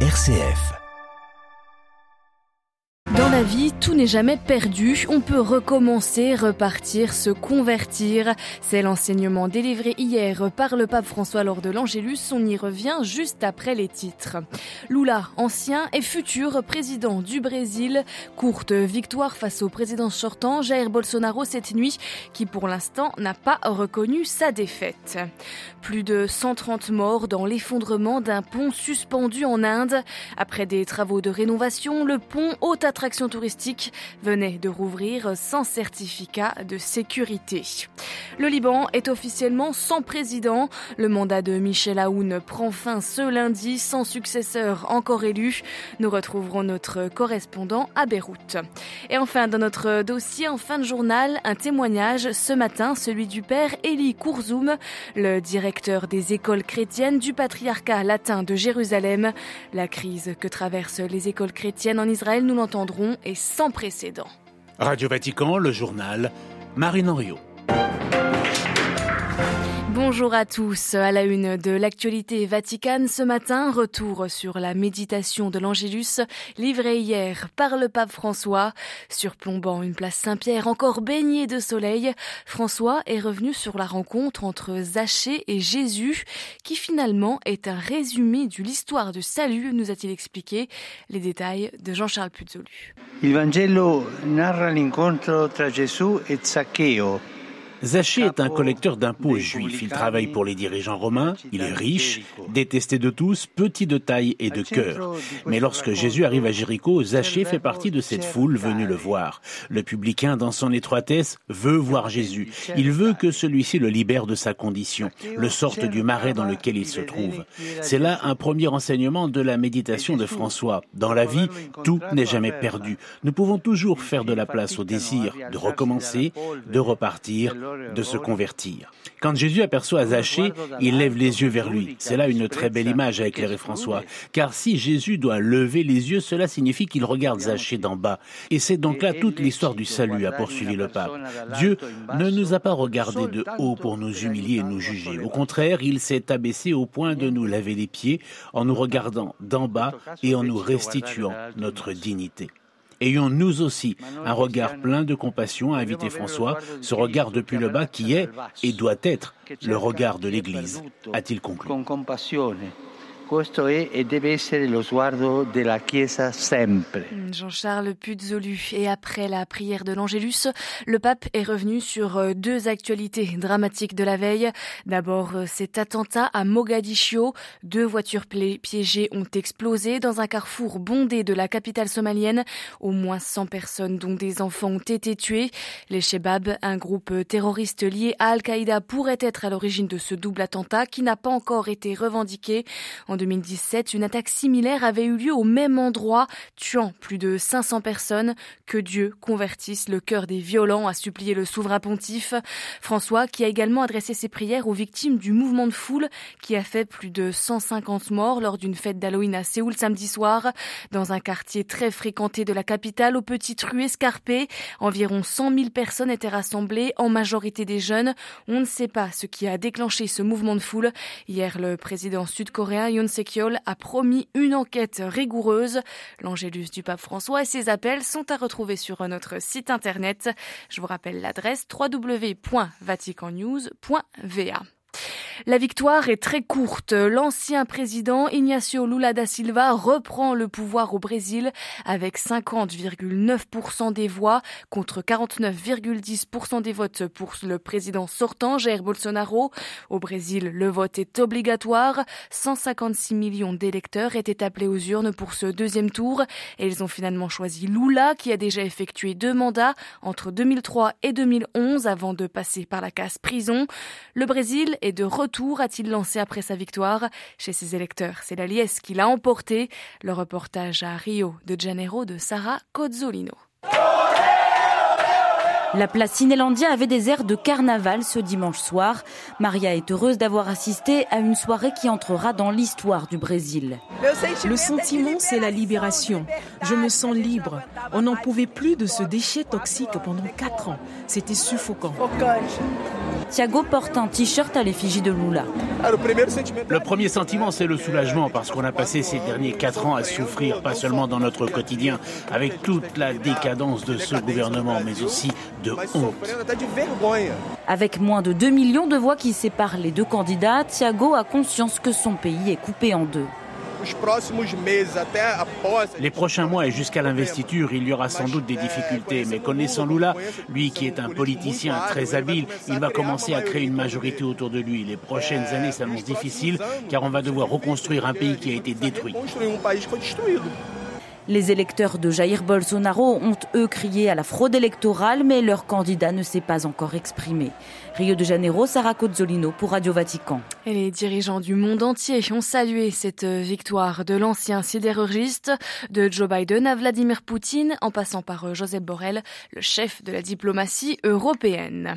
RCF. Vie, tout n'est jamais perdu. On peut recommencer, repartir, se convertir. C'est l'enseignement délivré hier par le pape François lors de l'Angélus. On y revient juste après les titres. Lula, ancien et futur président du Brésil. Courte victoire face au président sortant Jair Bolsonaro cette nuit, qui pour l'instant n'a pas reconnu sa défaite. Plus de 130 morts dans l'effondrement d'un pont suspendu en Inde. Après des travaux de rénovation, le pont haute attraction touristique venait de rouvrir sans certificat de sécurité. Le Liban est officiellement sans président. Le mandat de Michel Aoun prend fin ce lundi sans successeur encore élu. Nous retrouverons notre correspondant à Beyrouth. Et enfin, dans notre dossier en fin de journal, un témoignage ce matin, celui du père Eli Kourzoum, le directeur des écoles chrétiennes du patriarcat latin de Jérusalem. La crise que traversent les écoles chrétiennes en Israël, nous l'entendrons, est sans précédent. Radio Vatican, le journal, Marine Henriot. Bonjour à tous. À la une de l'actualité vaticane ce matin, retour sur la méditation de l'Angélus livrée hier par le pape François. Surplombant une place Saint-Pierre encore baignée de soleil, François est revenu sur la rencontre entre Zachée et Jésus, qui finalement est un résumé de l'histoire du salut, nous a-t-il expliqué. Les détails de Jean-Charles Puzolu. Il Vangelo narra l'incontro tra Gesù e Zaccheo. Zachée est un collecteur d'impôts juif. Il travaille pour les dirigeants romains. Il est riche, détesté de tous, petit de taille et de cœur. Mais lorsque Jésus arrive à Jéricho, Zachée fait partie de cette foule venue le voir. Le publicain, dans son étroitesse, veut voir Jésus. Il veut que celui-ci le libère de sa condition, le sorte du marais dans lequel il se trouve. C'est là un premier enseignement de la méditation de François. Dans la vie, tout n'est jamais perdu. Nous pouvons toujours faire de la place au désir de recommencer, de repartir, de se convertir. Quand Jésus aperçoit Zachée, il lève les yeux vers lui. C'est là une très belle image à éclairer François. Car si Jésus doit lever les yeux, cela signifie qu'il regarde Zachée d'en bas. Et c'est donc là toute l'histoire du salut, a poursuivi le pape. Dieu ne nous a pas regardés de haut pour nous humilier et nous juger. Au contraire, il s'est abaissé au point de nous laver les pieds en nous regardant d'en bas et en nous restituant notre dignité. Ayons nous aussi un regard plein de compassion, a invité François, ce regard depuis le bas qui est et doit être le regard de l'Église, a-t-il conclu. Sempre. Jean-Charles Puzolu. Et après la prière de l'Angélus, le pape est revenu sur euh, deux actualités dramatiques de la veille. D'abord, euh, cet attentat à Mogadiscio. Deux voitures piégées ont explosé dans un carrefour bondé de la capitale somalienne. Au moins 100 personnes, dont des enfants, ont été tuées. Les Shebab, un groupe terroriste lié à Al-Qaïda, pourrait être à l'origine de ce double attentat qui n'a pas encore été revendiqué. En 2017, une attaque similaire avait eu lieu au même endroit, tuant plus de 500 personnes. Que Dieu convertisse le cœur des violents, a supplié le souverain pontife. François, qui a également adressé ses prières aux victimes du mouvement de foule qui a fait plus de 150 morts lors d'une fête d'Halloween à Séoul samedi soir, dans un quartier très fréquenté de la capitale, aux petites rues escarpées. Environ 100 000 personnes étaient rassemblées, en majorité des jeunes. On ne sait pas ce qui a déclenché ce mouvement de foule. Hier, le président sud-coréen Sekiol a promis une enquête rigoureuse. L'Angélus du pape François et ses appels sont à retrouver sur notre site internet. Je vous rappelle l'adresse www.vaticannews.va. La victoire est très courte. L'ancien président Ignacio Lula da Silva reprend le pouvoir au Brésil avec 50,9% des voix contre 49,10% des votes pour le président sortant Jair Bolsonaro. Au Brésil, le vote est obligatoire. 156 millions d'électeurs étaient appelés aux urnes pour ce deuxième tour et ils ont finalement choisi Lula qui a déjà effectué deux mandats entre 2003 et 2011 avant de passer par la case prison. Le Brésil est de retour, a-t-il lancé après sa victoire chez ses électeurs? C'est la liesse qui l'a emporté. Le reportage à Rio de Janeiro de Sarah Cozzolino. La place Cinélandia avait des airs de carnaval ce dimanche soir. Maria est heureuse d'avoir assisté à une soirée qui entrera dans l'histoire du Brésil. Le sentiment, c'est la libération. Je me sens libre. On n'en pouvait plus de ce déchet toxique pendant quatre ans. C'était suffocant. Thiago porte un t-shirt à l'effigie de Lula. Le premier sentiment, c'est le soulagement parce qu'on a passé ces derniers quatre ans à souffrir, pas seulement dans notre quotidien, avec toute la décadence de ce gouvernement, mais aussi de honte. Avec moins de 2 millions de voix qui séparent les deux candidats, Thiago a conscience que son pays est coupé en deux. Les prochains mois et jusqu'à l'investiture, il y aura sans doute des difficultés, mais connaissant Lula, lui qui est un politicien très habile, il va commencer à créer une majorité autour de lui. Les prochaines années s'annoncent difficiles car on va devoir reconstruire un pays qui a été détruit. Les électeurs de Jair Bolsonaro ont, eux, crié à la fraude électorale, mais leur candidat ne s'est pas encore exprimé. Rio de Janeiro, Sarah Cozzolino pour Radio Vatican. Et les dirigeants du monde entier ont salué cette victoire de l'ancien sidérurgiste, de Joe Biden à Vladimir Poutine, en passant par Joseph Borrell, le chef de la diplomatie européenne.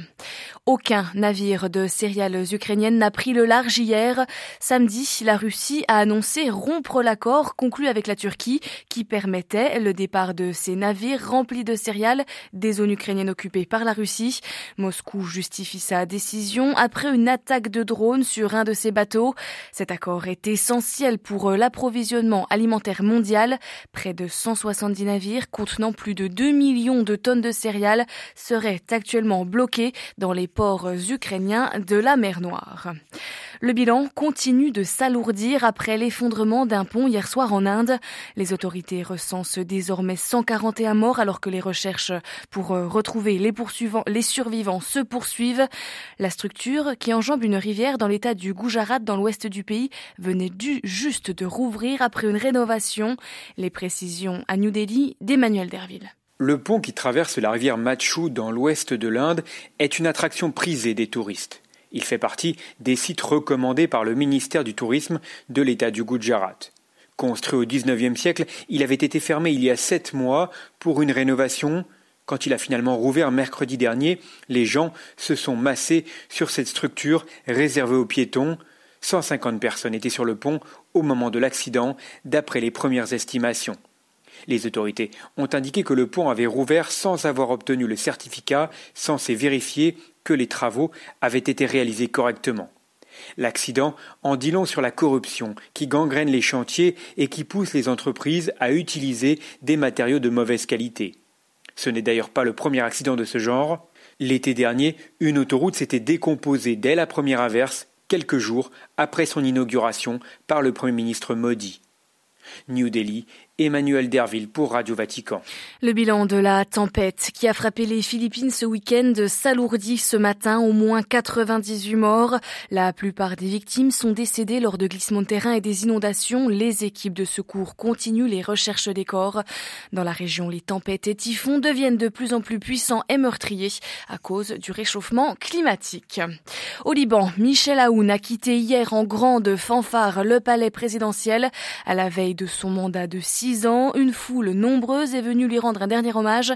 Aucun navire de céréales ukrainiennes n'a pris le large hier. Samedi, la Russie a annoncé rompre l'accord conclu avec la Turquie qui permettait le départ de ces navires remplis de céréales des zones ukrainiennes occupées par la Russie. Moscou justifie sa décision après une attaque de drone sur un de ses bateaux. Cet accord est essentiel pour l'approvisionnement alimentaire mondial. Près de 170 navires contenant plus de 2 millions de tonnes de céréales seraient actuellement bloqués dans les ports ukrainiens de la mer Noire. Le bilan continue de s'alourdir après l'effondrement d'un pont hier soir en Inde. Les autorités recensent désormais 141 morts alors que les recherches pour retrouver les, les survivants se poursuivent. La structure, qui enjambe une rivière dans l'état du Gujarat dans l'ouest du pays, venait du juste de rouvrir après une rénovation. Les précisions à New Delhi d'Emmanuel Derville. Le pont qui traverse la rivière Machu dans l'ouest de l'Inde est une attraction prisée des touristes. Il fait partie des sites recommandés par le ministère du Tourisme de l'État du Gujarat. Construit au XIXe siècle, il avait été fermé il y a sept mois pour une rénovation. Quand il a finalement rouvert mercredi dernier, les gens se sont massés sur cette structure réservée aux piétons. 150 personnes étaient sur le pont au moment de l'accident, d'après les premières estimations. Les autorités ont indiqué que le pont avait rouvert sans avoir obtenu le certificat censé vérifier que les travaux avaient été réalisés correctement. L'accident en dit long sur la corruption qui gangrène les chantiers et qui pousse les entreprises à utiliser des matériaux de mauvaise qualité. Ce n'est d'ailleurs pas le premier accident de ce genre. L'été dernier, une autoroute s'était décomposée dès la première averse, quelques jours après son inauguration par le Premier ministre Modi. New Delhi Emmanuel Derville pour Radio Vatican. Le bilan de la tempête qui a frappé les Philippines ce week-end s'alourdit ce matin. Au moins 98 morts. La plupart des victimes sont décédées lors de glissements de terrain et des inondations. Les équipes de secours continuent les recherches des corps. Dans la région, les tempêtes et typhons deviennent de plus en plus puissants et meurtriers à cause du réchauffement climatique. Au Liban, Michel Aoun a quitté hier en grande fanfare le palais présidentiel à la veille de son mandat de six ans, une foule nombreuse est venue lui rendre un dernier hommage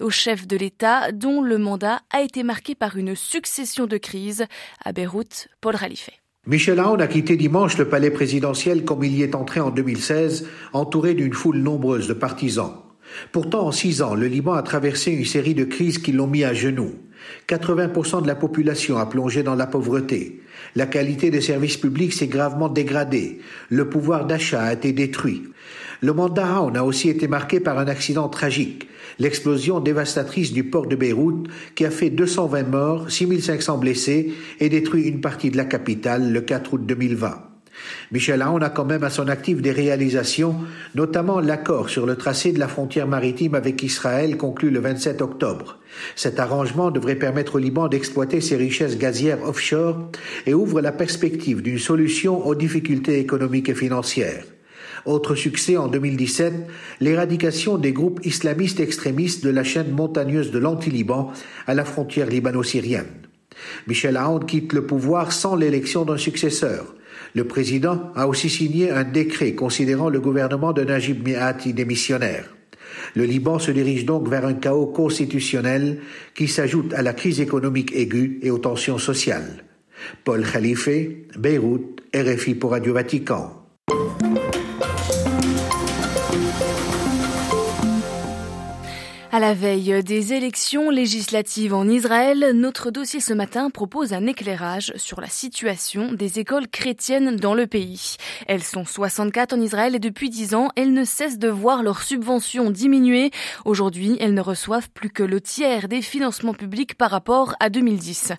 au chef de l'État dont le mandat a été marqué par une succession de crises. À Beyrouth, Paul Khalife. Michel Aoun a quitté dimanche le palais présidentiel comme il y est entré en 2016, entouré d'une foule nombreuse de partisans. Pourtant, en six ans, le Liban a traversé une série de crises qui l'ont mis à genoux. 80% de la population a plongé dans la pauvreté. La qualité des services publics s'est gravement dégradée. Le pouvoir d'achat a été détruit. Le mandat Aoun a aussi été marqué par un accident tragique, l'explosion dévastatrice du port de Beyrouth qui a fait 220 morts, 6500 blessés et détruit une partie de la capitale le 4 août 2020. Michel Aoun a quand même à son actif des réalisations, notamment l'accord sur le tracé de la frontière maritime avec Israël conclu le 27 octobre. Cet arrangement devrait permettre au Liban d'exploiter ses richesses gazières offshore et ouvre la perspective d'une solution aux difficultés économiques et financières. Autre succès en 2017, l'éradication des groupes islamistes extrémistes de la chaîne montagneuse de l'anti-Liban à la frontière libano-syrienne. Michel Aoun quitte le pouvoir sans l'élection d'un successeur. Le président a aussi signé un décret considérant le gouvernement de Najib Mihati démissionnaire. Le Liban se dirige donc vers un chaos constitutionnel qui s'ajoute à la crise économique aiguë et aux tensions sociales. Paul Khalife, Beyrouth, RFI pour Radio Vatican. À la veille des élections législatives en Israël, notre dossier ce matin propose un éclairage sur la situation des écoles chrétiennes dans le pays. Elles sont 64 en Israël et depuis 10 ans, elles ne cessent de voir leurs subventions diminuer. Aujourd'hui, elles ne reçoivent plus que le tiers des financements publics par rapport à 2010.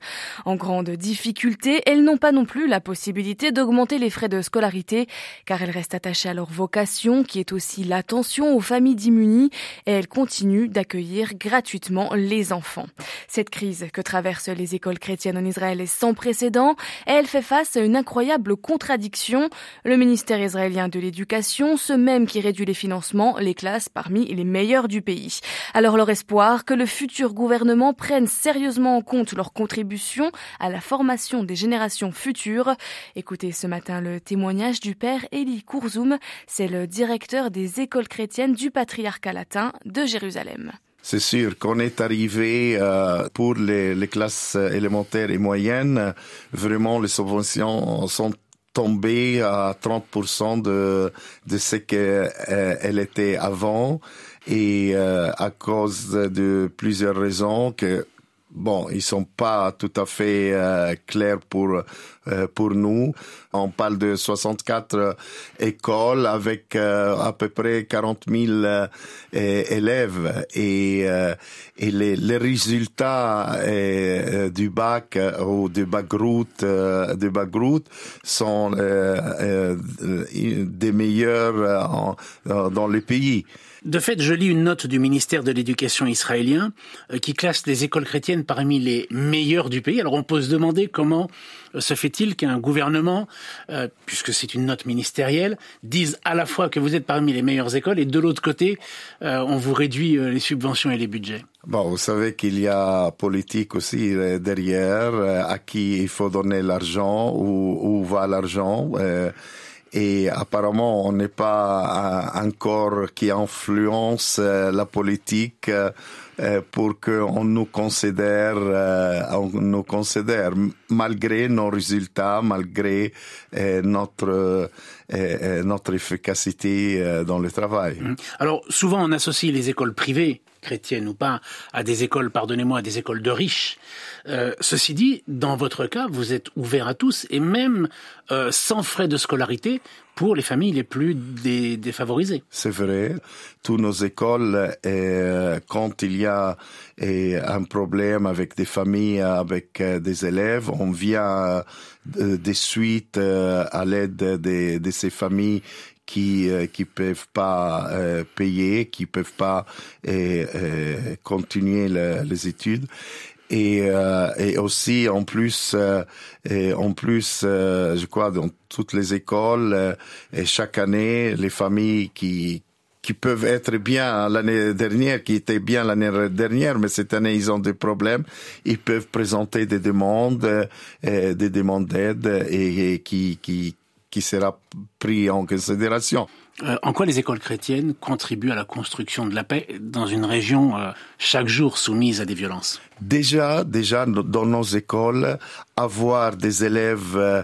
En grande difficulté, elles n'ont pas non plus la possibilité d'augmenter les frais de scolarité car elles restent attachées à leur vocation qui est aussi l'attention aux familles démunies et elles continuent accueillir gratuitement les enfants. Cette crise que traversent les écoles chrétiennes en Israël est sans précédent et elle fait face à une incroyable contradiction. Le ministère israélien de l'éducation, ce même qui réduit les financements, les classes parmi les meilleurs du pays. Alors leur espoir que le futur gouvernement prenne sérieusement en compte leur contribution à la formation des générations futures. Écoutez ce matin le témoignage du père Eli Kourzoum, c'est le directeur des écoles chrétiennes du patriarcat latin de Jérusalem. C'est sûr qu'on est arrivé euh, pour les, les, classes élémentaires et moyennes, vraiment les subventions sont tombées à 30% de, de ce qu'elles euh, étaient avant. Et euh, à cause de plusieurs raisons que bon, ils sont pas tout à fait euh, clairs pour euh, pour nous. On parle de 64 écoles avec euh, à peu près 40 000 élèves et et les, les résultats du bac ou du bac route du bac route sont des meilleurs dans le pays. De fait, je lis une note du ministère de l'Éducation israélien euh, qui classe les écoles chrétiennes parmi les meilleures du pays. Alors on peut se demander comment euh, se fait-il qu'un gouvernement, euh, puisque c'est une note ministérielle, dise à la fois que vous êtes parmi les meilleures écoles et de l'autre côté, on vous réduit les subventions et les budgets Bon, vous savez qu'il y a politique aussi derrière, à qui il faut donner l'argent, où, où va l'argent et apparemment on n'est pas encore qui influence euh, la politique euh, pour qu'on nous considère, euh, on nous considère malgré nos résultats, malgré notre notre efficacité dans le travail. Mmh. Alors souvent on associe les écoles privées chrétiennes ou pas, à des écoles, pardonnez-moi, à des écoles de riches. Euh, ceci dit, dans votre cas, vous êtes ouvert à tous et même euh, sans frais de scolarité pour les familles les plus défavorisées. C'est vrai. Toutes nos écoles, euh, quand il y a un problème avec des familles, avec des élèves, on vient des suites à l'aide de, de ces familles qui euh, qui peuvent pas euh, payer, qui peuvent pas euh, euh continuer le, les études et, euh, et aussi en plus et en plus je crois dans toutes les écoles et chaque année les familles qui qui peuvent être bien l'année dernière, qui étaient bien l'année dernière, mais cette année ils ont des problèmes. Ils peuvent présenter des demandes, des demandes d'aide et, et, qui, qui qui sera pris en considération. Euh, en quoi les écoles chrétiennes contribuent à la construction de la paix dans une région euh, chaque jour soumise à des violences? Déjà, déjà dans nos écoles, avoir des élèves euh,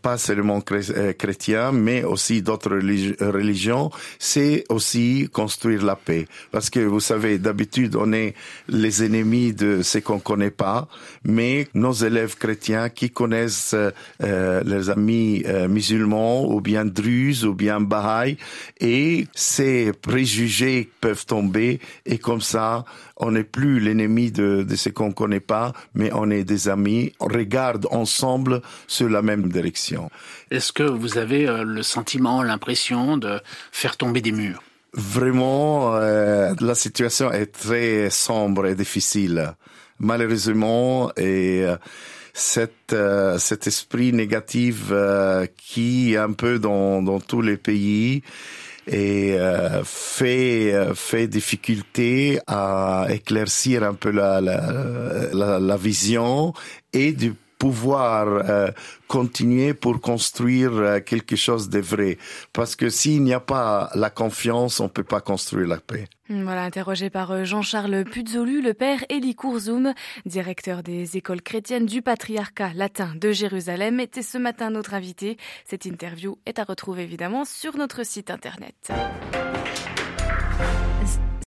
pas seulement chrétiens, mais aussi d'autres religions, c'est aussi construire la paix. Parce que vous savez, d'habitude, on est les ennemis de ce qu'on connaît pas, mais nos élèves chrétiens qui connaissent leurs amis musulmans ou bien druzes ou bien bahai, et ces préjugés peuvent tomber et comme ça, on n'est plus l'ennemi de, de ce qu'on connaît pas, mais on est des amis. On regarde ensemble sur la même direction. Est-ce que vous avez euh, le sentiment, l'impression de faire tomber des murs? Vraiment, euh, la situation est très sombre et difficile. Malheureusement, et euh, cet, cet esprit négatif qui est un peu dans, dans tous les pays et euh, fait fait difficulté à éclaircir un peu la la, la, la vision et du pouvoir euh, continuer pour construire euh, quelque chose de vrai. Parce que s'il n'y a pas la confiance, on peut pas construire la paix. Voilà, interrogé par euh, Jean-Charles Puzolu, le père Eli Kourzoum, directeur des écoles chrétiennes du patriarcat latin de Jérusalem, était ce matin notre invité. Cette interview est à retrouver évidemment sur notre site internet.